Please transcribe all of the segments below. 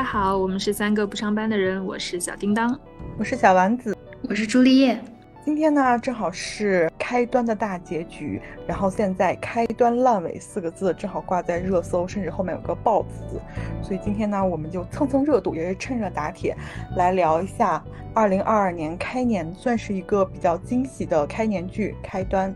家好，我们是三个不上班的人，我是小叮当，我是小丸子，我是朱丽叶。今天呢，正好是开端的大结局，然后现在“开端烂尾”四个字正好挂在热搜，甚至后面有个“爆”字，所以今天呢，我们就蹭蹭热度，也是趁热打铁，来聊一下二零二二年开年，算是一个比较惊喜的开年剧开端。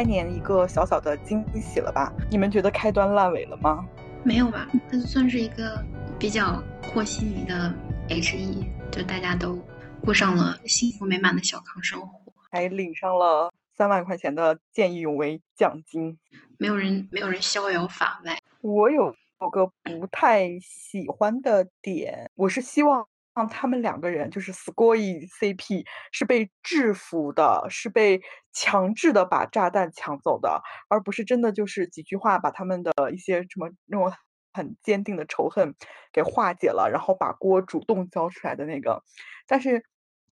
开年一个小小的惊喜了吧？你们觉得开端烂尾了吗？没有吧，它算是一个比较和稀泥的 H E，就大家都过上了幸福美满的小康生活，还领上了三万块钱的见义勇为奖金，没有人没有人逍遥法外。我有有个不太喜欢的点，我是希望。让他们两个人就是 s c o r e CP 是被制服的，是被强制的把炸弹抢走的，而不是真的就是几句话把他们的一些什么那种很坚定的仇恨给化解了，然后把锅主动交出来的那个。但是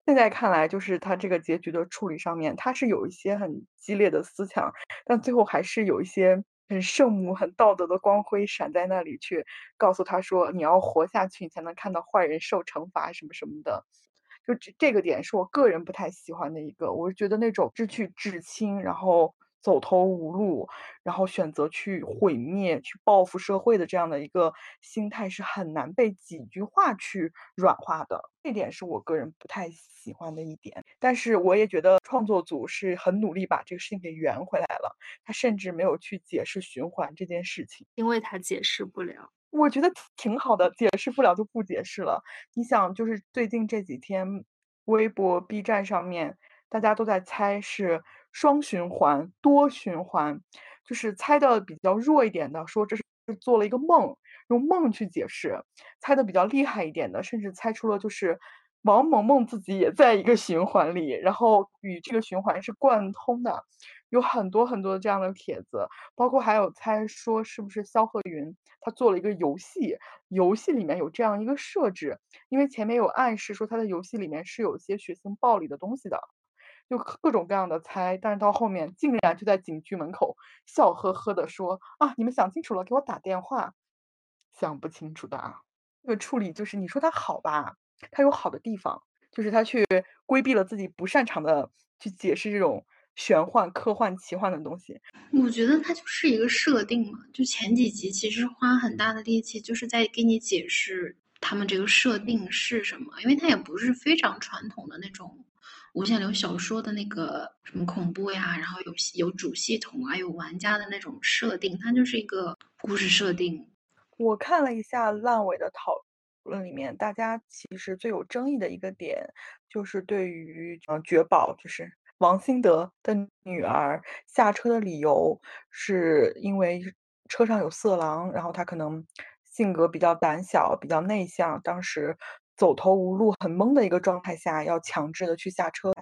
现在看来，就是他这个结局的处理上面，他是有一些很激烈的思想，但最后还是有一些。很圣母、很道德的光辉闪在那里，去告诉他说：“你要活下去，你才能看到坏人受惩罚，什么什么的。”就这这个点是我个人不太喜欢的一个，我是觉得那种知趣至亲，然后。走投无路，然后选择去毁灭、去报复社会的这样的一个心态是很难被几句话去软化的。这点是我个人不太喜欢的一点。但是我也觉得创作组是很努力把这个事情给圆回来了。他甚至没有去解释循环这件事情，因为他解释不了。我觉得挺好的，解释不了就不解释了。你想，就是最近这几天，微博、B 站上面大家都在猜是。双循环、多循环，就是猜的比较弱一点的，说这是做了一个梦，用梦去解释；猜的比较厉害一点的，甚至猜出了就是王萌萌自己也在一个循环里，然后与这个循环是贯通的。有很多很多这样的帖子，包括还有猜说是不是肖鹤云他做了一个游戏，游戏里面有这样一个设置，因为前面有暗示说他的游戏里面是有些血腥暴力的东西的。就各种各样的猜，但是到后面竟然就在警局门口笑呵呵的说：“啊，你们想清楚了，给我打电话。”想不清楚的啊，这个处理就是你说他好吧，他有好的地方，就是他去规避了自己不擅长的去解释这种玄幻、科幻、奇幻的东西。我觉得他就是一个设定嘛，就前几集其实花很大的力气，就是在给你解释他们这个设定是什么，因为它也不是非常传统的那种。无限流小说的那个什么恐怖呀，然后有有主系统啊，有玩家的那种设定，它就是一个故事设定。我看了一下烂尾的讨论里面，大家其实最有争议的一个点，就是对于嗯绝宝，就是王兴德的女儿下车的理由，是因为车上有色狼，然后他可能性格比较胆小，比较内向，当时。走投无路、很懵的一个状态下，要强制的去下车，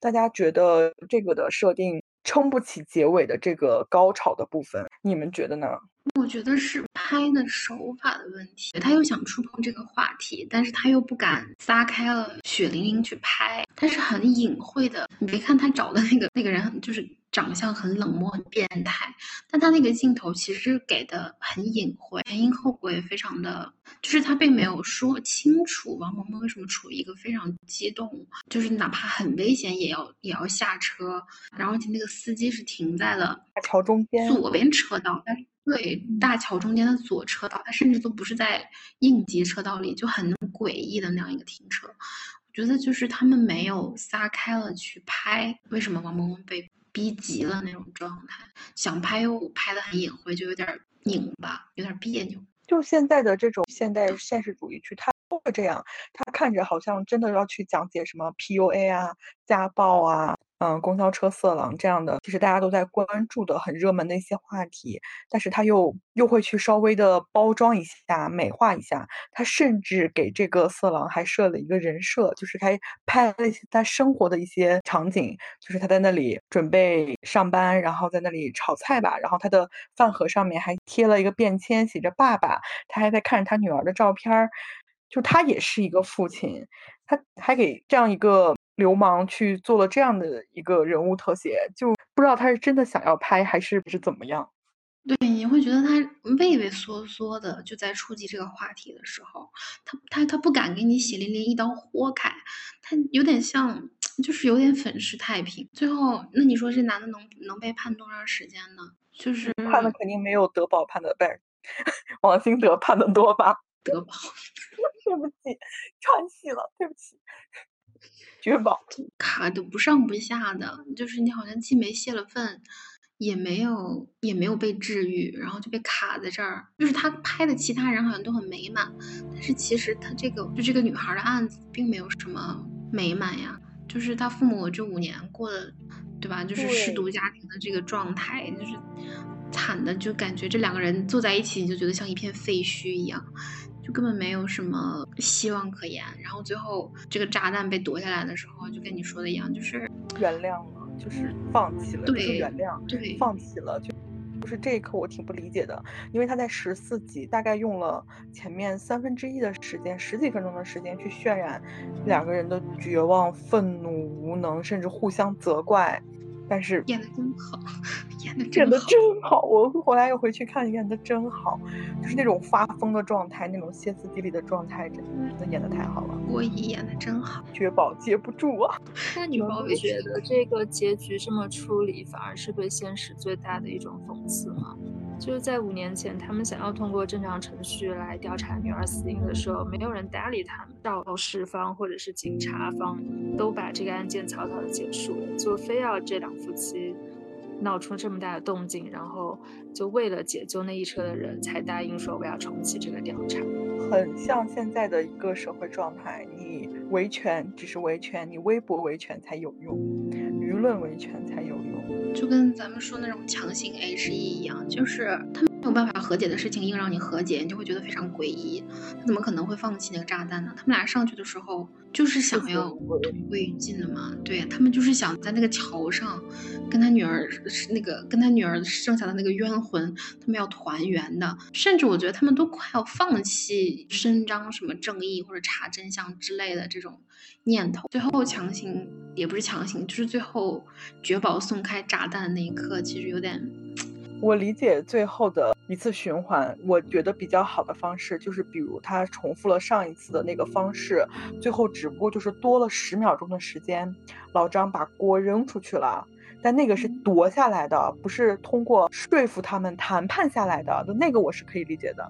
大家觉得这个的设定撑不起结尾的这个高潮的部分，你们觉得呢？我觉得是拍的手法的问题，他又想触碰这个话题，但是他又不敢撒开了血淋淋去拍，他是很隐晦的。你别看他找的那个那个人，就是。长相很冷漠、很变态，但他那个镜头其实给的很隐晦，前因后果也非常的，就是他并没有说清楚王萌萌为什么处于一个非常激动，就是哪怕很危险也要也要下车，然后而且那个司机是停在了大桥中间左边车道，但对大桥中间的左车道，他甚至都不是在应急车道里，就很诡异的那样一个停车。我觉得就是他们没有撒开了去拍，为什么王萌萌被。逼急了那种状态，想拍又拍的很隐晦，就有点拧巴，有点别扭。就现在的这种现代现实主义剧，它都会这样，它看着好像真的要去讲解什么 PUA 啊、家暴啊。嗯，公交车色狼这样的，其实大家都在关注的很热门的一些话题，但是他又又会去稍微的包装一下、美化一下。他甚至给这个色狼还设了一个人设，就是他拍了他生活的一些场景，就是他在那里准备上班，然后在那里炒菜吧，然后他的饭盒上面还贴了一个便签，写着“爸爸”，他还在看着他女儿的照片儿，就他也是一个父亲，他还给这样一个。流氓去做了这样的一个人物特写，就不知道他是真的想要拍还是是怎么样。对，你会觉得他畏畏缩缩的，就在触及这个话题的时候，他他他不敢给你血淋淋一刀豁开，他有点像，就是有点粉饰太平。最后，那你说这男的能能被判多长时间呢？就是判的肯定没有德宝判的，不是王兴德判的多吧？德宝，对不起，串戏了，对不起。绝宝卡的不上不下的，就是你好像既没泄了愤。也没有也没有被治愈，然后就被卡在这儿。就是他拍的其他人好像都很美满，但是其实他这个就这个女孩的案子并没有什么美满呀。就是他父母这五年过的，对吧？就是失独家庭的这个状态，就是惨的，就感觉这两个人坐在一起，你就觉得像一片废墟一样，就根本没有什么希望可言。然后最后这个炸弹被夺下来的时候，就跟你说的一样，就是原谅了。就是放弃了，就是原谅，对，放弃了，就就是这一刻我挺不理解的，因为他在十四集大概用了前面三分之一的时间，十几分钟的时间去渲染两个人的绝望、愤怒、无能，甚至互相责怪。但是演的真好，演的真的真好。我后来又回去看，演的真好，就是那种发疯的状态，那种歇斯底里的状态，真的演的太好了。郭姨演的真好，绝宝接不住啊！那你不觉得这个结局这么处理，反而是对现实最大的一种讽刺吗？就是在五年前，他们想要通过正常程序来调查女儿死因的时候，没有人搭理他们。肇事方或者是警察方都把这个案件草草的结束了，就非要这两夫妻闹出这么大的动静，然后就为了解救那一车的人才答应说我要重启这个调查。很像现在的一个社会状态，你维权只是维权，你微博维权才有用，舆论维权才有用。就跟咱们说那种强行 H E 一样，就是他们。没有办法和解的事情，硬让你和解，你就会觉得非常诡异。他怎么可能会放弃那个炸弹呢？他们俩上去的时候就是想要同归于尽的嘛？对他们就是想在那个桥上跟他女儿那个跟他女儿剩下的那个冤魂，他们要团圆的。甚至我觉得他们都快要放弃伸张什么正义或者查真相之类的这种念头。最后强行也不是强行，就是最后绝宝送开炸弹的那一刻，其实有点。我理解最后的一次循环，我觉得比较好的方式就是，比如他重复了上一次的那个方式，最后只不过就是多了十秒钟的时间，老张把锅扔出去了，但那个是夺下来的，不是通过说服他们谈判下来的，那个我是可以理解的。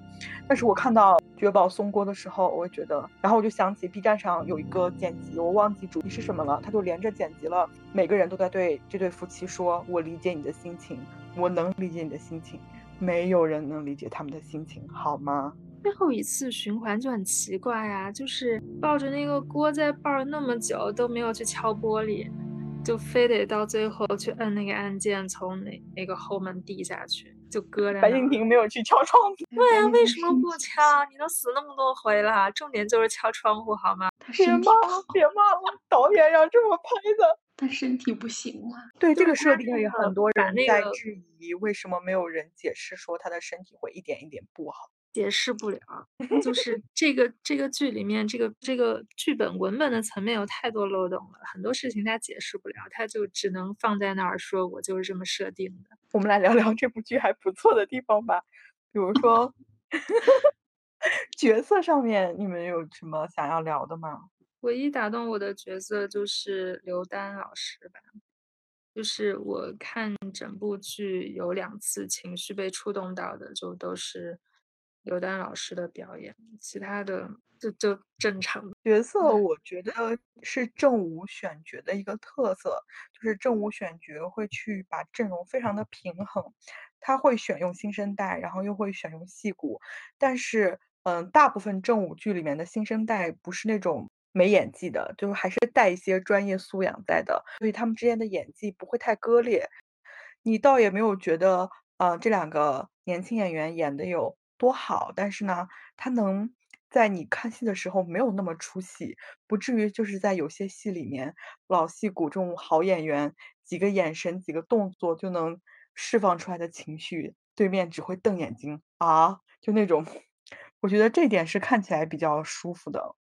但是我看到绝宝松锅的时候，我觉得，然后我就想起 B 站上有一个剪辑，我忘记主题是什么了，他就连着剪辑了，每个人都在对这对夫妻说：“我理解你的心情。”我能理解你的心情，没有人能理解他们的心情，好吗？最后一次循环就很奇怪啊，就是抱着那个锅在抱了那么久都没有去敲玻璃，就非得到最后去摁那个按键，从那那个后门递下去，就搁着。白敬亭没有去敲窗户。对呀，为什么不 敲？你都死那么多回了，重点就是敲窗户，好吗？别骂，别骂了，导演让这么拍的。他身体不行了。对这个设定也很多人在质疑，为什么没有人解释说他的身体会一点一点不好？解释不了，就 是这个这个剧里面这个这个剧本文本的层面有太多漏洞了，很多事情他解释不了，他就只能放在那儿说，我就是这么设定的。我们来聊聊这部剧还不错的地方吧，比如说 角色上面，你们有什么想要聊的吗？唯一打动我的角色就是刘丹老师吧，就是我看整部剧有两次情绪被触动到的，就都是刘丹老师的表演，其他的就就正常。角色我觉得是正午选角的一个特色，就是正午选角会去把阵容非常的平衡，他会选用新生代，然后又会选用戏骨，但是嗯，大部分正午剧里面的新生代不是那种。没演技的，就是还是带一些专业素养在的，所以他们之间的演技不会太割裂。你倒也没有觉得，呃，这两个年轻演员演的有多好，但是呢，他能在你看戏的时候没有那么出戏，不至于就是在有些戏里面，老戏骨这种好演员，几个眼神、几个动作就能释放出来的情绪，对面只会瞪眼睛啊，就那种，我觉得这点是看起来比较舒服的。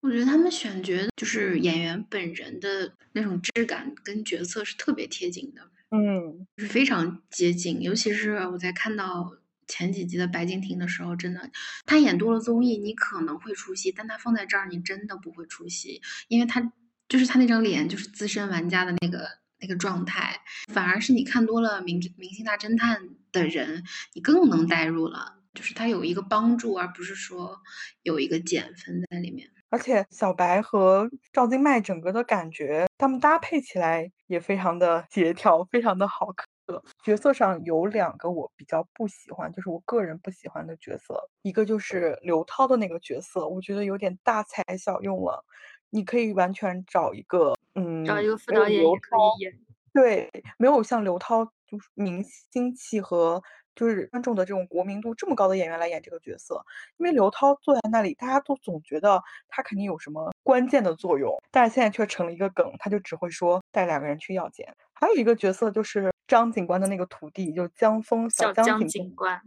我觉得他们选角就是演员本人的那种质感跟角色是特别贴近的，嗯，就是非常接近。尤其是我在看到前几集的白敬亭的时候，真的，他演多了综艺，你可能会出戏，但他放在这儿，你真的不会出戏，因为他就是他那张脸就是资深玩家的那个那个状态，反而是你看多了《明明星大侦探》的人，你更能代入了，就是他有一个帮助，而不是说有一个减分在里面。而且小白和赵今麦整个的感觉，他们搭配起来也非常的协调，非常的好看磕。角色上有两个我比较不喜欢，就是我个人不喜欢的角色，一个就是刘涛的那个角色，我觉得有点大材小用了。你可以完全找一个，嗯，找一个副导演也可以演。对，没有像刘涛就是明星气和。就是观众的这种国民度这么高的演员来演这个角色，因为刘涛坐在那里，大家都总觉得他肯定有什么关键的作用，但是现在却成了一个梗，他就只会说带两个人去要钱。还有一个角色就是张警官的那个徒弟，就江峰小江警官，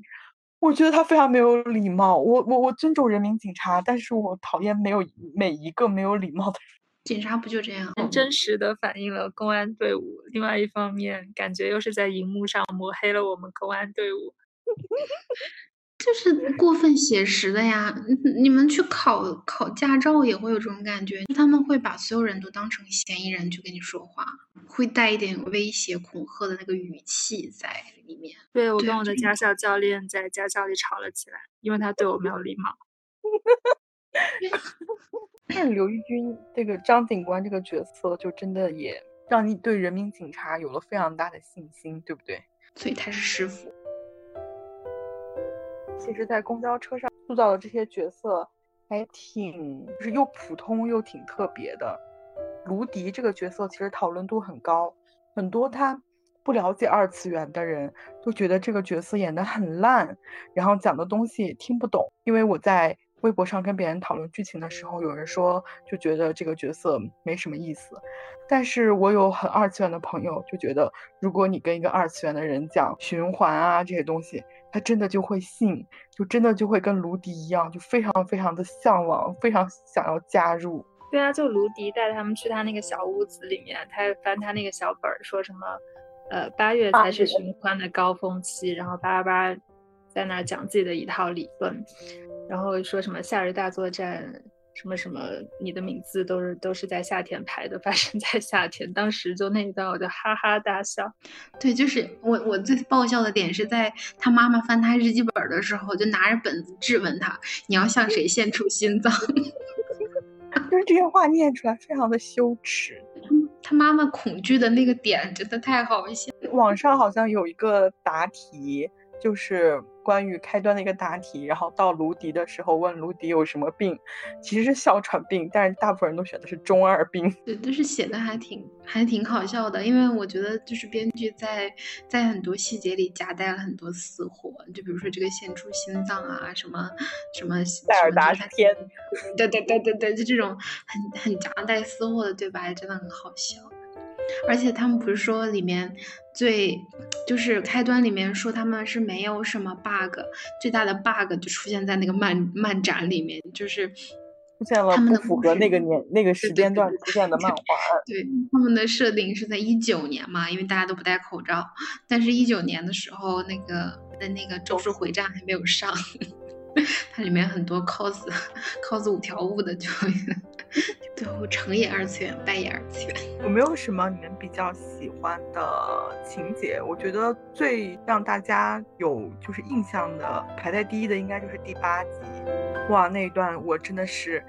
我觉得他非常没有礼貌。我我我尊重人民警察，但是我讨厌没有每一个没有礼貌的人。警察不就这样？很真实的反映了公安队伍。另外一方面，感觉又是在荧幕上抹黑了我们公安队伍，就是过分写实的呀。你们去考考驾照也会有这种感觉，他们会把所有人都当成嫌疑人去跟你说话，会带一点威胁恐吓的那个语气在里面。对我跟我的驾校教练在驾校里吵了起来，因为他对我没有礼貌。但刘玉军这个张警官这个角色，就真的也让你对人民警察有了非常大的信心，对不对？所以他是师傅。其实，在公交车上塑造的这些角色，还挺就是又普通又挺特别的。卢迪这个角色其实讨论度很高，很多他不了解二次元的人都觉得这个角色演得很烂，然后讲的东西也听不懂。因为我在。微博上跟别人讨论剧情的时候，有人说就觉得这个角色没什么意思，但是我有很二次元的朋友就觉得，如果你跟一个二次元的人讲循环啊这些东西，他真的就会信，就真的就会跟卢迪一样，就非常非常的向往，非常想要加入。对啊，就卢迪带他们去他那个小屋子里面，他翻他那个小本儿，说什么，呃，八月才是循环的高峰期，然后叭叭叭在那讲自己的一套理论。然后说什么夏日大作战，什么什么，你的名字都是都是在夏天拍的，发生在夏天。当时就那一段，我就哈哈大笑。对，就是我我最爆笑的点是在他妈妈翻他日记本的时候，就拿着本子质问他：“你要向谁献出心脏？” 就是这些话念出来非常的羞耻。他妈妈恐惧的那个点真的太好笑。网上好像有一个答题，就是。关于开端的一个答题，然后到卢迪的时候问卢迪有什么病，其实是哮喘病，但是大部分人都选的是中二病。对，就是写的还挺还挺好笑的，因为我觉得就是编剧在在很多细节里夹带了很多私货，就比如说这个献出心脏啊，什么什么塞尔达天，对对对对对，就这种很很夹带私货的对白，真的很好笑。而且他们不是说里面最就是开端里面说他们是没有什么 bug，最大的 bug 就出现在那个漫漫展里面，就是出现了不符合那个年那个时间段出现的漫画。对，他们的设定是在一九年嘛，因为大家都不戴口罩，但是一九年的时候那个的那个咒术回战还没有上。它里面很多 cos cos 五条悟的，就最后成也二次元，败也二次元。有没有什么你们比较喜欢的情节？我觉得最让大家有就是印象的，排在第一的应该就是第八集。哇，那一段我真的是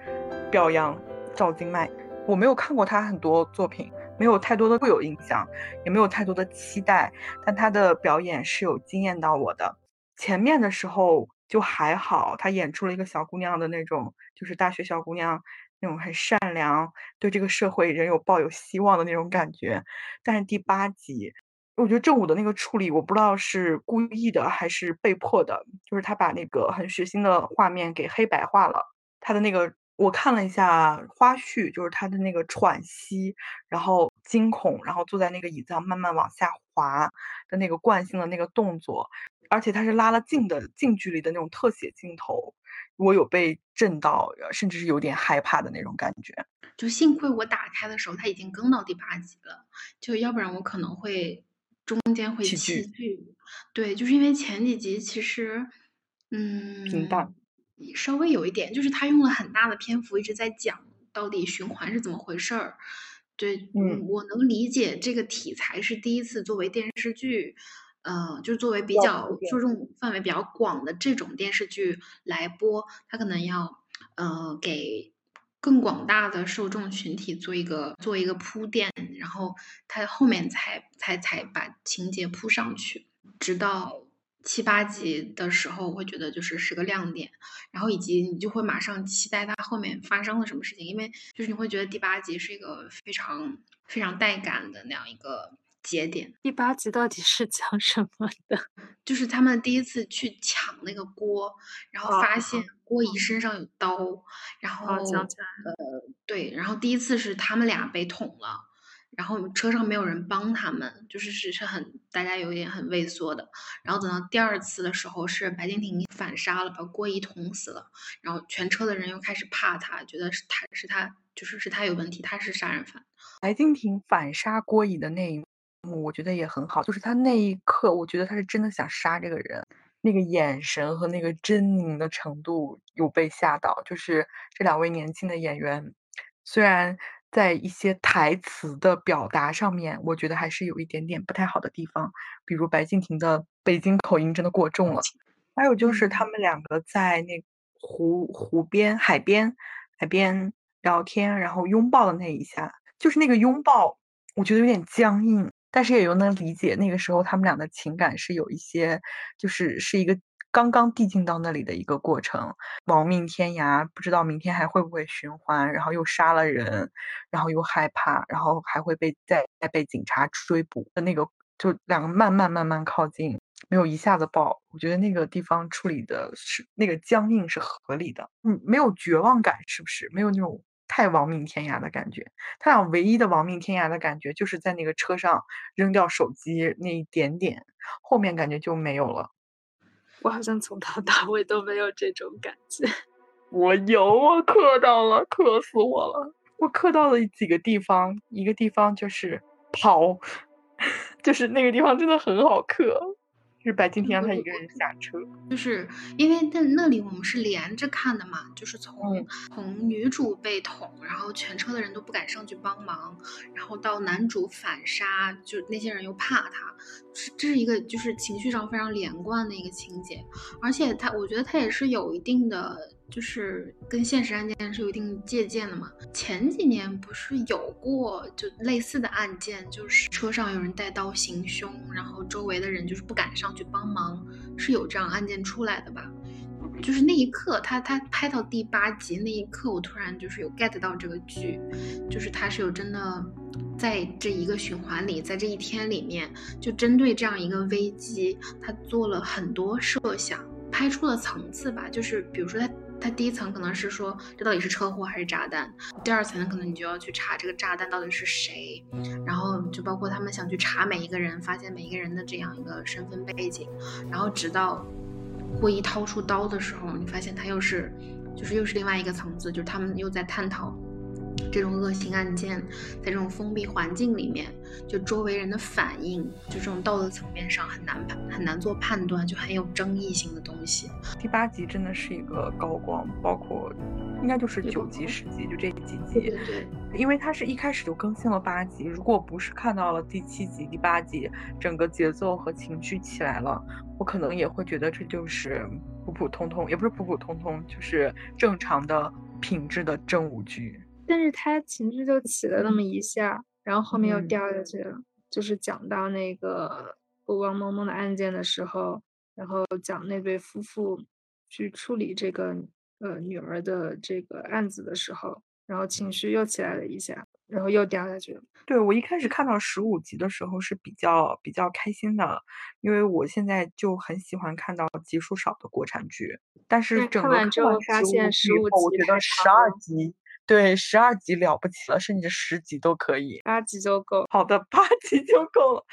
表扬赵今麦。我没有看过他很多作品，没有太多的固有印象，也没有太多的期待，但他的表演是有惊艳到我的。前面的时候。就还好，她演出了一个小姑娘的那种，就是大学小姑娘那种很善良，对这个社会仍有抱有希望的那种感觉。但是第八集，我觉得正午的那个处理，我不知道是故意的还是被迫的，就是他把那个很血腥的画面给黑白化了。他的那个，我看了一下花絮，就是他的那个喘息，然后惊恐，然后坐在那个椅子上慢慢往下滑的那个惯性的那个动作，而且它是拉了近的近距离的那种特写镜头，我有被震到，甚至是有点害怕的那种感觉。就幸亏我打开的时候，它已经更到第八集了，就要不然我可能会中间会弃剧。对，就是因为前几集其实，嗯，平淡，稍微有一点，就是他用了很大的篇幅一直在讲到底循环是怎么回事儿。对，嗯，我能理解这个题材是第一次作为电视剧，呃，就作为比较注重范围比较广的这种电视剧来播，它可能要呃给更广大的受众群体做一个做一个铺垫，然后它后面才才才把情节铺上去，直到。七八集的时候，我会觉得就是是个亮点，然后以及你就会马上期待它后面发生了什么事情，因为就是你会觉得第八集是一个非常非常带感的那样一个节点。第八集到底是讲什么的？就是他们第一次去抢那个锅，然后发现郭姨身上有刀，然后呃对，然后第一次是他们俩被捅了。然后车上没有人帮他们，就是是是很大家有一点很畏缩的。然后等到第二次的时候，是白敬亭反杀了，把郭姨捅死了。然后全车的人又开始怕他，觉得是他是他就是是他有问题，他是杀人犯。白敬亭反杀郭姨的那一幕，我觉得也很好，就是他那一刻，我觉得他是真的想杀这个人，那个眼神和那个狰狞的程度有被吓到。就是这两位年轻的演员，虽然。在一些台词的表达上面，我觉得还是有一点点不太好的地方，比如白敬亭的北京口音真的过重了，还有就是他们两个在那湖湖边、海边、海边聊天，然后拥抱的那一下，就是那个拥抱，我觉得有点僵硬，但是也又能理解那个时候他们俩的情感是有一些，就是是一个。刚刚递进到那里的一个过程，亡命天涯，不知道明天还会不会循环，然后又杀了人，然后又害怕，然后还会被再再被警察追捕的那个，就两个慢慢慢慢靠近，没有一下子爆。我觉得那个地方处理的是那个僵硬是合理的，嗯，没有绝望感，是不是？没有那种太亡命天涯的感觉。他俩唯一的亡命天涯的感觉，就是在那个车上扔掉手机那一点点，后面感觉就没有了。我好像从头到尾都没有这种感觉。我有，我磕到了，磕死我了。我磕到了几个地方，一个地方就是跑，就是那个地方真的很好磕。是白敬亭让他一个人下车，就是因为在那里我们是连着看的嘛，就是从从女主被捅，然后全车的人都不敢上去帮忙，然后到男主反杀，就那些人又怕他，是这是一个就是情绪上非常连贯的一个情节，而且他我觉得他也是有一定的。就是跟现实案件是有一定借鉴的嘛。前几年不是有过就类似的案件，就是车上有人带刀行凶，然后周围的人就是不敢上去帮忙，是有这样案件出来的吧？就是那一刻，他他拍到第八集那一刻，我突然就是有 get 到这个剧，就是他是有真的在这一个循环里，在这一天里面，就针对这样一个危机，他做了很多设想，拍出了层次吧。就是比如说他。它第一层可能是说这到底是车祸还是炸弹，第二层可能你就要去查这个炸弹到底是谁，然后就包括他们想去查每一个人，发现每一个人的这样一个身份背景，然后直到霍一掏出刀的时候，你发现他又是就是又是另外一个层次，就是他们又在探讨。这种恶性案件，在这种封闭环境里面，就周围人的反应，就这种道德层面上很难判，很难做判断，就很有争议性的东西。第八集真的是一个高光，包括应该就是九集、十集，就这几集。对，因为它是一开始就更新了八集，如果不是看到了第七集、第八集，整个节奏和情绪起来了，我可能也会觉得这就是普普通通，也不是普普通通，就是正常的品质的正午剧。但是他情绪就起了那么一下，然后后面又掉下去了。就是讲到那个王萌萌的案件的时候，然后讲那对夫妇去处理这个呃女儿的这个案子的时候，然后情绪又起来了一下，然后又掉下去了。对我一开始看到十五集的时候是比较比较开心的，因为我现在就很喜欢看到集数少的国产剧。但是整个看完之后发现十五集，我觉得十二集。对，十二集了不起了，甚至十集都可以，八集就够。好的，八集就够了。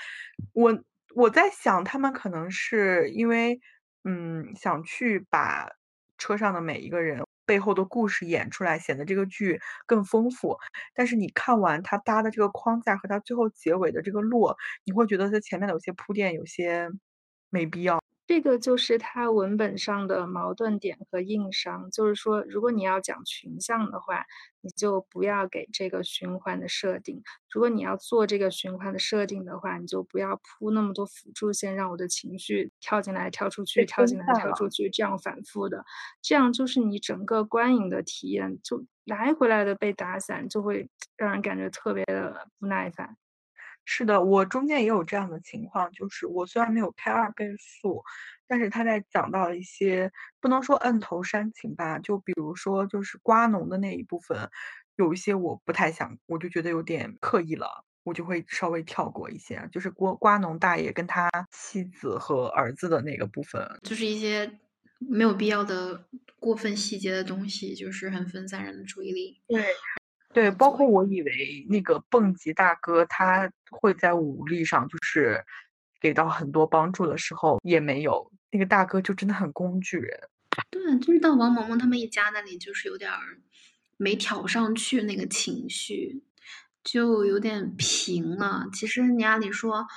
我我在想，他们可能是因为，嗯，想去把车上的每一个人背后的故事演出来，显得这个剧更丰富。但是你看完他搭的这个框架和他最后结尾的这个落，你会觉得他前面的有些铺垫有些没必要。这个就是它文本上的矛盾点和硬伤，就是说，如果你要讲群像的话，你就不要给这个循环的设定；如果你要做这个循环的设定的话，你就不要铺那么多辅助线，让我的情绪跳进来、跳出去、跳进来、跳出去，这样反复的，这样就是你整个观影的体验就来回来的被打散，就会让人感觉特别的不耐烦。是的，我中间也有这样的情况，就是我虽然没有开二倍速，但是他在讲到一些不能说摁头煽情吧，就比如说就是瓜农的那一部分，有一些我不太想，我就觉得有点刻意了，我就会稍微跳过一些，就是瓜瓜农大爷跟他妻子和儿子的那个部分，就是一些没有必要的过分细节的东西，就是很分散人的注意力。对。对，包括我以为那个蹦极大哥他会在武力上就是给到很多帮助的时候，也没有。那个大哥就真的很工具人。对，就是到王萌萌他们一家那里，就是有点没挑上去那个情绪，就有点平了。其实你按理说，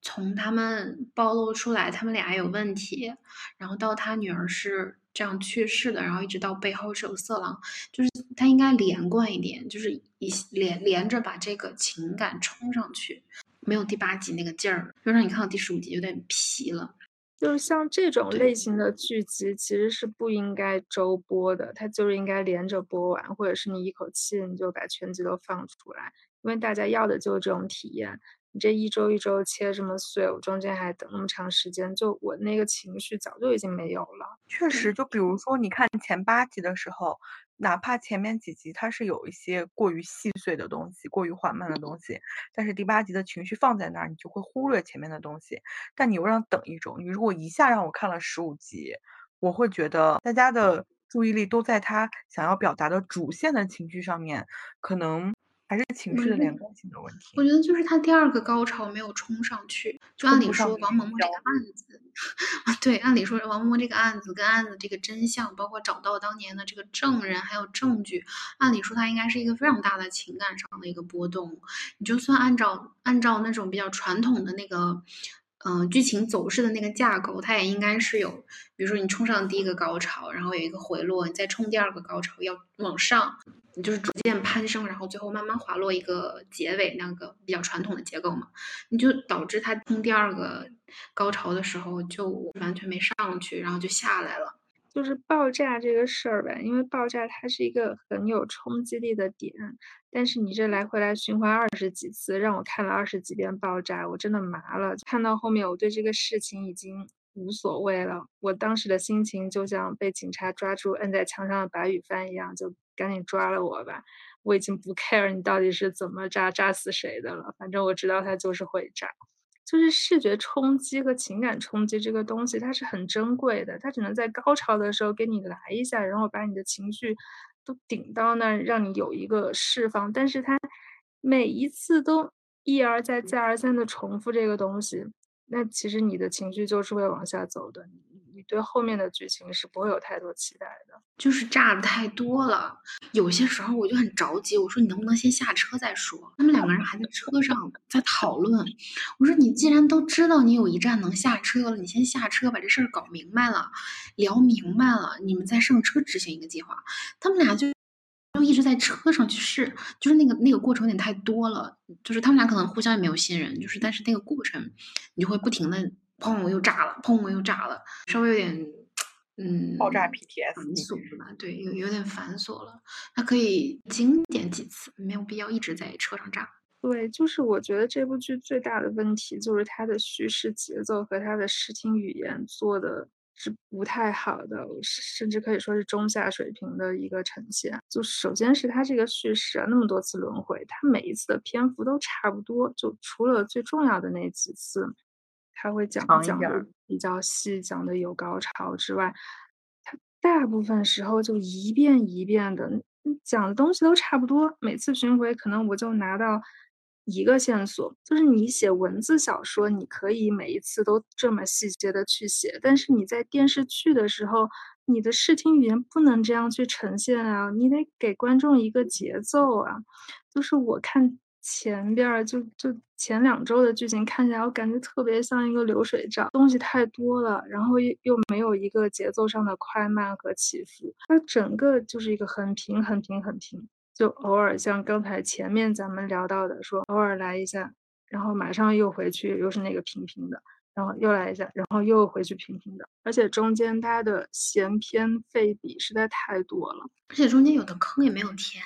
从他们暴露出来他们俩有问题，然后到他女儿是。这样去世的，然后一直到背后是有色狼，就是他应该连贯一点，就是一连连着把这个情感冲上去，没有第八集那个劲儿，就让你看到第十五集有点疲了。就是像这种类型的剧集，其实是不应该周播的，它就是应该连着播完，或者是你一口气你就把全集都放出来，因为大家要的就是这种体验。你这一周一周切这么碎，我中间还等那么长时间，就我那个情绪早就已经没有了。确实，就比如说你看前八集的时候，哪怕前面几集它是有一些过于细碎的东西、过于缓慢的东西，但是第八集的情绪放在那儿，你就会忽略前面的东西。但你又让等一周，你如果一下让我看了十五集，我会觉得大家的注意力都在他想要表达的主线的情绪上面，可能。还是情绪的连贯性的问题。我觉得就是他第二个高潮没有冲上去。就按理说，王萌萌这个案子，对，按理说王萌萌这个案子跟案子这个真相，包括找到当年的这个证人还有证据，按理说他应该是一个非常大的情感上的一个波动。你就算按照按照那种比较传统的那个，嗯，剧情走势的那个架构，它也应该是有，比如说你冲上第一个高潮，然后有一个回落，你再冲第二个高潮，要往上。你就是逐渐攀升，然后最后慢慢滑落一个结尾，那个比较传统的结构嘛，你就导致它冲第二个高潮的时候就完全没上去，然后就下来了。就是爆炸这个事儿呗，因为爆炸它是一个很有冲击力的点，但是你这来回来循环二十几次，让我看了二十几遍爆炸，我真的麻了。看到后面，我对这个事情已经无所谓了。我当时的心情就像被警察抓住摁在墙上的白羽帆一样，就。赶紧抓了我吧！我已经不 care 你到底是怎么炸炸死谁的了，反正我知道他就是会炸。就是视觉冲击和情感冲击这个东西，它是很珍贵的，它只能在高潮的时候给你来一下，然后把你的情绪都顶到那，让你有一个释放。但是他每一次都一而再、再而三的重复这个东西，那其实你的情绪就是会往下走的。你对后面的剧情是不会有太多期待的，就是炸的太多了。有些时候我就很着急，我说你能不能先下车再说？他们两个人还在车上在讨论。我说你既然都知道你有一站能下车了，你先下车把这事儿搞明白了，聊明白了，你们再上车执行一个计划。他们俩就就一直在车上去试，就是那个那个过程有点太多了，就是他们俩可能互相也没有信任，就是但是那个过程你就会不停的。砰！又炸了，砰！又炸了，稍微有点，嗯，爆炸 PTS 繁琐吧？对，有有点繁琐了。它可以经典几次，没有必要一直在车上炸。对，就是我觉得这部剧最大的问题就是它的叙事节奏和它的视听语言做的是不太好的，甚至可以说是中下水平的一个呈现。就首先是它这个叙事啊，那么多次轮回，它每一次的篇幅都差不多，就除了最重要的那几次。他会讲讲的比较细，讲的有高潮之外，他大部分时候就一遍一遍的讲的东西都差不多，每次巡回可能我就拿到一个线索。就是你写文字小说，你可以每一次都这么细节的去写，但是你在电视剧的时候，你的视听语言不能这样去呈现啊，你得给观众一个节奏啊。就是我看。前边儿就就前两周的剧情看起来，我感觉特别像一个流水账，东西太多了，然后又又没有一个节奏上的快慢和起伏，它整个就是一个很平很平很平，就偶尔像刚才前面咱们聊到的，说偶尔来一下，然后马上又回去，又是那个平平的。然后又来一下，然后又回去平平的，而且中间它的闲篇废笔实在太多了，而且中间有的坑也没有填，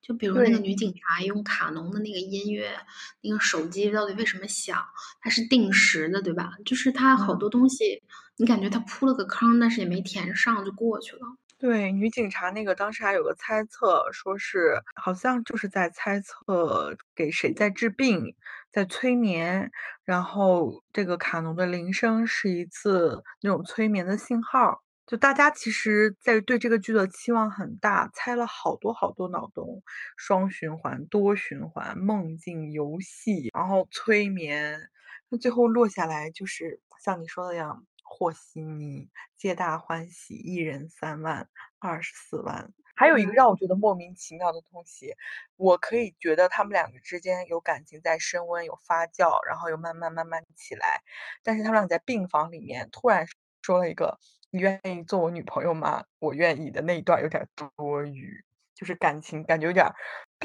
就比如那个女警察用卡农的那个音乐，那个手机到底为什么响？它是定时的，对吧？就是它好多东西，你感觉它铺了个坑，但是也没填上就过去了。对，女警察那个当时还有个猜测，说是好像就是在猜测给谁在治病。在催眠，然后这个卡农的铃声是一次那种催眠的信号。就大家其实，在对这个剧的期望很大，猜了好多好多脑洞，双循环、多循环、梦境游戏，然后催眠，那最后落下来就是像你说的样，和稀泥，皆大欢喜，一人三万，二十四万。还有一个让我觉得莫名其妙的东西，我可以觉得他们两个之间有感情在升温、有发酵，然后又慢慢慢慢起来。但是他们俩在病房里面突然说了一个“你愿意做我女朋友吗？”我愿意的那一段有点多余，就是感情感觉有点。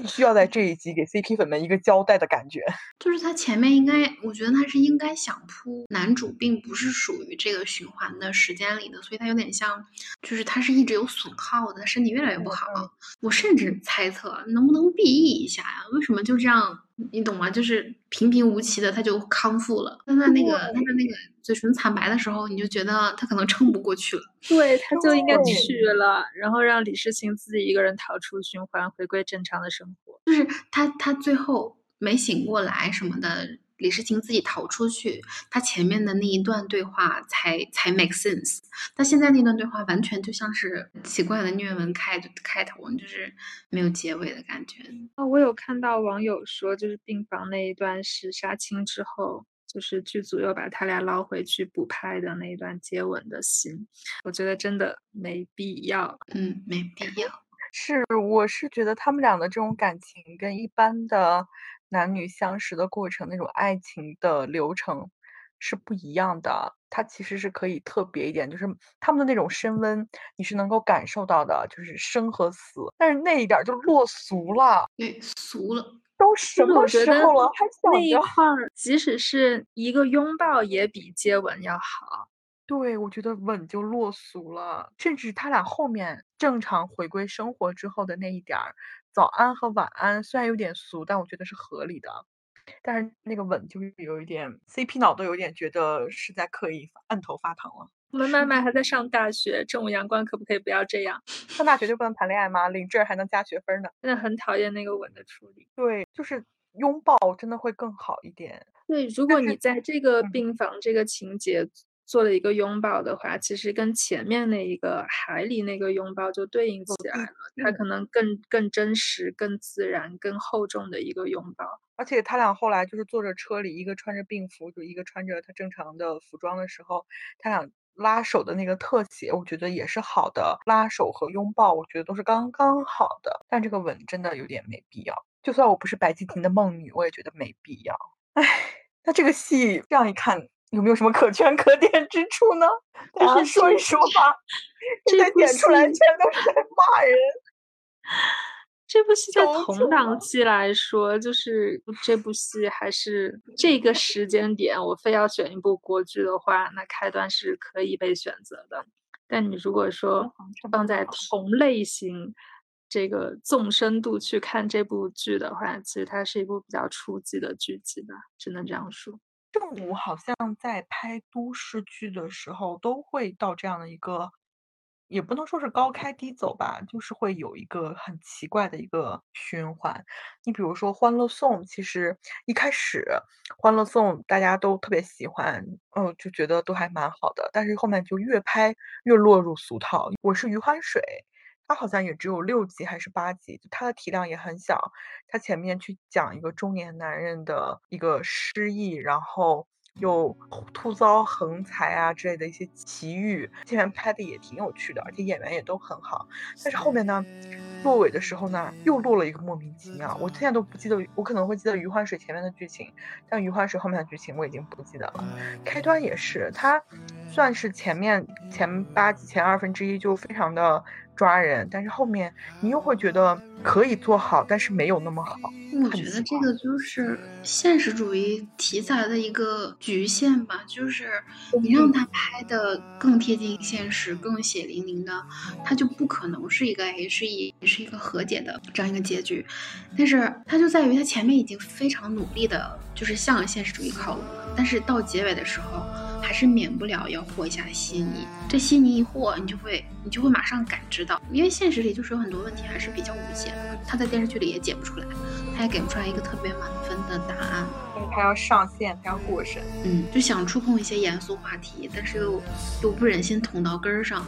必须要在这一集给 CP 粉们一个交代的感觉，就是他前面应该，我觉得他是应该想铺男主并不是属于这个循环的时间里的，所以他有点像，就是他是一直有损耗的，身体越来越不好。我甚至猜测能不能 BE 一下呀？为什么就这样？你懂吗？就是平平无奇的他就康复了，但他那个他的那个嘴唇惨白的时候，你就觉得他可能撑不过去了。对，他就应该去了，然后让李世清自己一个人逃出循环，回归正常的生活。就是他，他最后没醒过来什么的，李诗情自己逃出去，他前面的那一段对话才才 make sense。但现在那段对话完全就像是奇怪的虐文开开头，就是没有结尾的感觉。哦，我有看到网友说，就是病房那一段是杀青之后，就是剧组又把他俩捞回去补拍的那一段接吻的戏。我觉得真的没必要，嗯，没必要。是，我是觉得他们俩的这种感情跟一般的男女相识的过程，那种爱情的流程是不一样的。它其实是可以特别一点，就是他们的那种升温，你是能够感受到的，就是生和死。但是那一点就落俗了，对，俗了，都什么时候了，还想那一块儿，即使是一个拥抱，也比接吻要好。对，我觉得吻就落俗了，甚至他俩后面正常回归生活之后的那一点儿早安和晚安，虽然有点俗，但我觉得是合理的。但是那个吻就有一点，CP 脑都有点觉得是在刻意按头发疼了。我们麦麦还在上大学，正午阳光可不可以不要这样？上大学就不能谈恋爱吗？领证还能加学分呢。真的很讨厌那个吻的处理。对，就是拥抱真的会更好一点。对，如果你在这个病房这个情节。做了一个拥抱的话，其实跟前面那一个海里那个拥抱就对应起来了。它可能更更真实、更自然、更厚重的一个拥抱。而且他俩后来就是坐着车里，一个穿着病服，就一个穿着他正常的服装的时候，他俩拉手的那个特写，我觉得也是好的。拉手和拥抱，我觉得都是刚刚好的。但这个吻真的有点没必要。就算我不是白敬亭的梦女，我也觉得没必要。唉，那这个戏这样一看。有没有什么可圈可点之处呢？大家说一说吧。这点出来全都是在骂人。这部戏在同档期来说，就是这部戏还是这个时间点，我非要选一部国剧的话，那开端是可以被选择的。但你如果说放在同类型这个纵深度去看这部剧的话，其实它是一部比较初级的剧集吧，只能这样说。正午好像在拍都市剧的时候，都会到这样的一个，也不能说是高开低走吧，就是会有一个很奇怪的一个循环。你比如说《欢乐颂》，其实一开始《欢乐颂》大家都特别喜欢，嗯，就觉得都还蛮好的，但是后面就越拍越落入俗套。我是余欢水。它好像也只有六集还是八集，它的体量也很小。它前面去讲一个中年男人的一个失忆，然后又突遭横财啊之类的一些奇遇，前面拍的也挺有趣的，而且演员也都很好。但是后面呢，落尾的时候呢，又落了一个莫名其妙。我现在都不记得，我可能会记得《余欢水》前面的剧情，但《余欢水》后面的剧情我已经不记得了。开端也是，它算是前面前八集前二分之一就非常的。抓人，但是后面你又会觉得可以做好，但是没有那么好。我觉得这个就是现实主义题材的一个局限吧，就是你让他拍的更贴近现实、更血淋淋的，他就不可能是一个 H E 是一个和解的这样一个结局。但是它就在于他前面已经非常努力的，就是向现实主义靠拢了，但是到结尾的时候。还是免不了要和一下稀泥，这稀泥一和，你就会你就会马上感知到，因为现实里就是有很多问题还是比较无解的，他在电视剧里也解不出来，他也给不出来一个特别满分的答案，他要上线，他要过审，嗯，就想触碰一些严肃话题，但是又又不忍心捅到根儿上。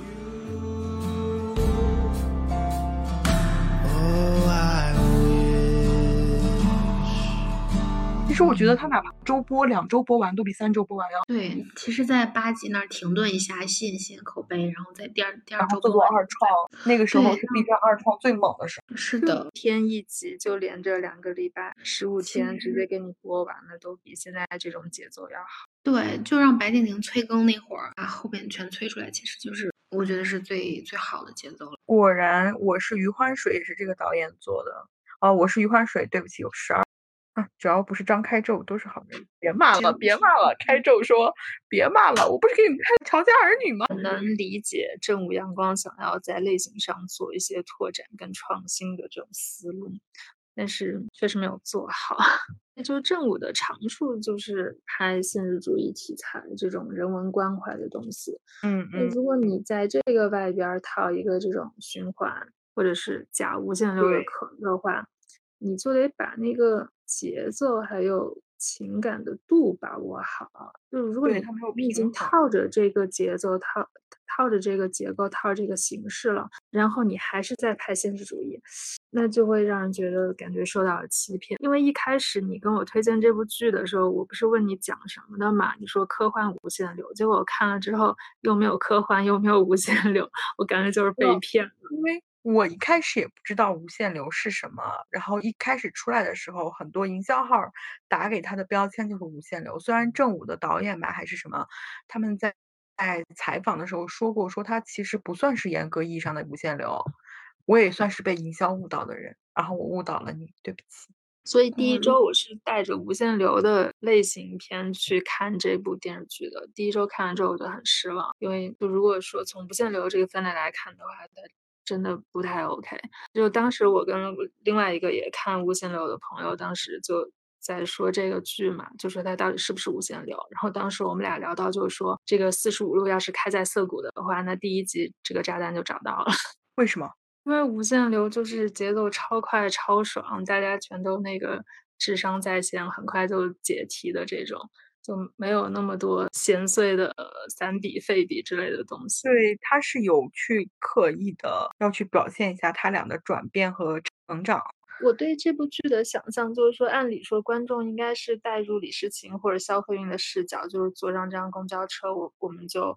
实我觉得他哪怕周播两周播完，都比三周播完要对。其实，在八集那儿停顿一下，吸引吸引口碑，然后在第二第二周做二创，那个时候是 B 站二创最猛的时候。是的，天一集就连着两个礼拜，十五天直接给你播完了，都比现在这种节奏要好。对，就让白敬亭催更那会儿，把后边全催出来，其实就是我觉得是最最好的节奏了。果然，我是余欢水，也是这个导演做的。哦，我是余欢水，对不起，有十二。只要不是张开咒，都是好人。别骂了，别骂了。开咒说别骂了，我不是给你们看《乔家儿女》吗？能理解正午阳光想要在类型上做一些拓展跟创新的这种思路，但是确实没有做好。那就正午的长处就是拍现实主义题材这种人文关怀的东西。嗯嗯。如果你在这个外边套一个这种循环或者是假无限流的壳的话，你就得把那个。节奏还有情感的度把握好，就是如果你你已经套着这个节奏套套着这个结构套这个形式了，然后你还是在拍现实主义，那就会让人觉得感觉受到了欺骗。因为一开始你跟我推荐这部剧的时候，我不是问你讲什么的嘛？你说科幻无限流，结果我看了之后又没有科幻，又没有无限流，我感觉就是被骗了。因为我一开始也不知道无限流是什么，然后一开始出来的时候，很多营销号打给他的标签就是无限流。虽然正午的导演吧还是什么，他们在在采访的时候说过，说他其实不算是严格意义上的无限流。我也算是被营销误导的人，然后我误导了你，对不起。所以第一周我是带着无限流的类型片去看这部电视剧的。第一周看完之后我就很失望，因为就如果说从无限流这个分类来看的话，它真的不太 OK。就当时我跟另外一个也看无限流的朋友，当时就在说这个剧嘛，就说它到底是不是无限流。然后当时我们俩聊到，就是说这个四十五路要是开在涩谷的话，那第一集这个炸弹就找到了。为什么？因为无限流就是节奏超快、超爽，大家全都那个智商在线，很快就解题的这种。就没有那么多闲碎的散笔废笔之类的东西。对，他是有去刻意的要去表现一下他俩的转变和成长。我对这部剧的想象就是说，按理说观众应该是带入李诗情或者肖鹤韵的视角，就是坐上这辆公交车，我我们就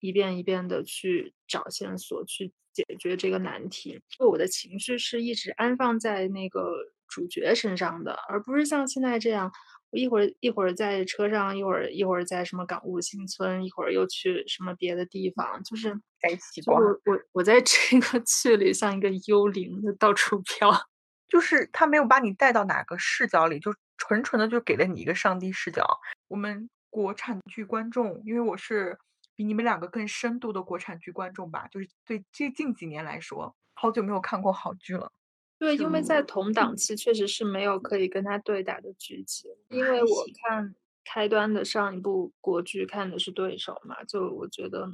一遍一遍的去找线索，去解决这个难题。我的情绪是一直安放在那个主角身上的，而不是像现在这样。一会儿一会儿在车上，一会儿一会儿在什么港务新村，一会儿又去什么别的地方，就是我我我在这个剧里像一个幽灵，就到处飘。就是他没有把你带到哪个视角里，就纯纯的就给了你一个上帝视角。我们国产剧观众，因为我是比你们两个更深度的国产剧观众吧，就是对这近几年来说，好久没有看过好剧了。对，因为在同档期确实是没有可以跟他对打的剧情。因为我看开端的上一部国剧看的是对手嘛，就我觉得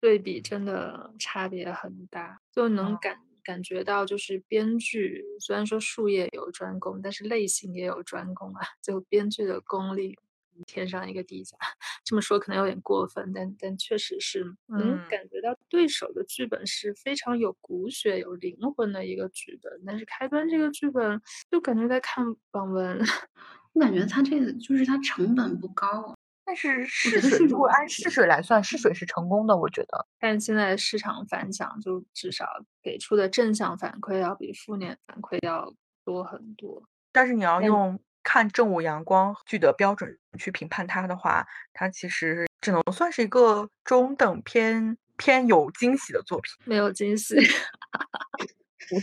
对比真的差别很大，就能感感觉到就是编剧虽然说术业有专攻，但是类型也有专攻啊，就编剧的功力天上一个地下。这么说可能有点过分，但但确实是能感觉到对手的剧本是非常有骨血、有灵魂的一个剧本。但是开端这个剧本就感觉在看网文，我感觉他这个就是他成本不高。但是试水如果按试水来算，试水是成功的，我觉得。但现在市场反响就至少给出的正向反馈要比负面反馈要多很多。但是你要用看正午阳光剧的标准去评判它的话，它其实只能算是一个中等偏偏有惊喜的作品。没有惊喜，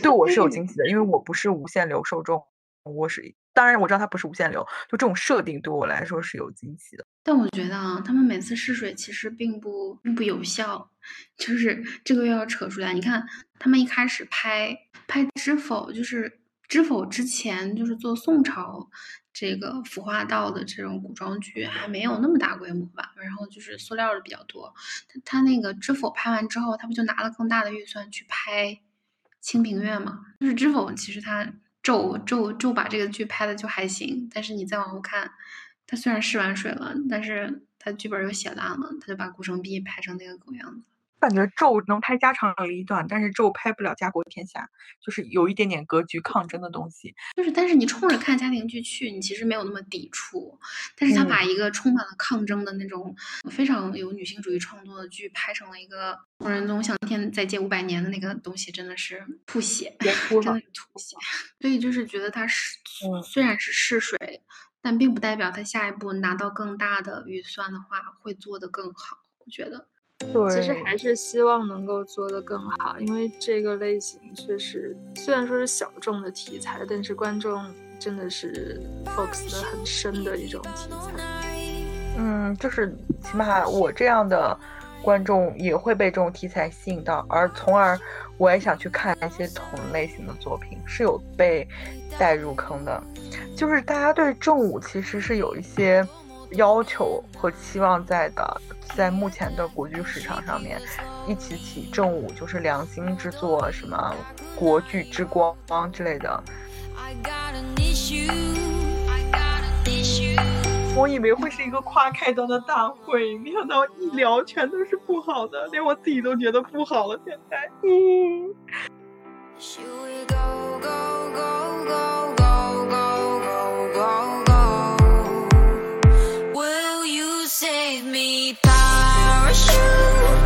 对我是有惊喜的，因为我不是无限流受众，我是。当然我知道它不是无限流，就这种设定对我来说是有惊喜的。但我觉得啊，他们每次试水其实并不并不有效，就是这个又要扯出来。你看他们一开始拍拍《知否》，就是《知否》之前就是做宋朝这个服化道的这种古装剧，还没有那么大规模吧？然后就是塑料的比较多。他他那个《知否》拍完之后，他不就拿了更大的预算去拍《清平乐》吗？就是《知否》其实他。咒咒咒把这个剧拍的就还行，但是你再往后看，他虽然试完水了，但是他剧本又写烂了，他就把顾城璧拍成那个狗样子。感觉咒能拍家长里短，但是咒拍不了家国天下，就是有一点点格局抗争的东西。就是，但是你冲着看家庭剧去，你其实没有那么抵触。但是他把一个充满了抗争的那种非常有女性主义创作的剧拍成了一个宋仁宗向天再借五百年的那个东西，真的是吐血，真的是吐血。所以就是觉得他是虽然是试水，但并不代表他下一步拿到更大的预算的话会做得更好。我觉得。对，其实还是希望能够做得更好，因为这个类型确实虽然说是小众的题材，但是观众真的是 focus 的很深的一种题材。嗯，就是起码我这样的观众也会被这种题材吸引到，而从而我也想去看一些同类型的作品，是有被带入坑的。就是大家对正午其实是有一些要求和期望在的，在目前的国剧市场上面，一起起正午就是良心之作，什么国剧之光之类的。我以为会是一个跨开端的大会，没想到一聊全都是不好的，连我自己都觉得不好了。现在，嗯。save me parachute.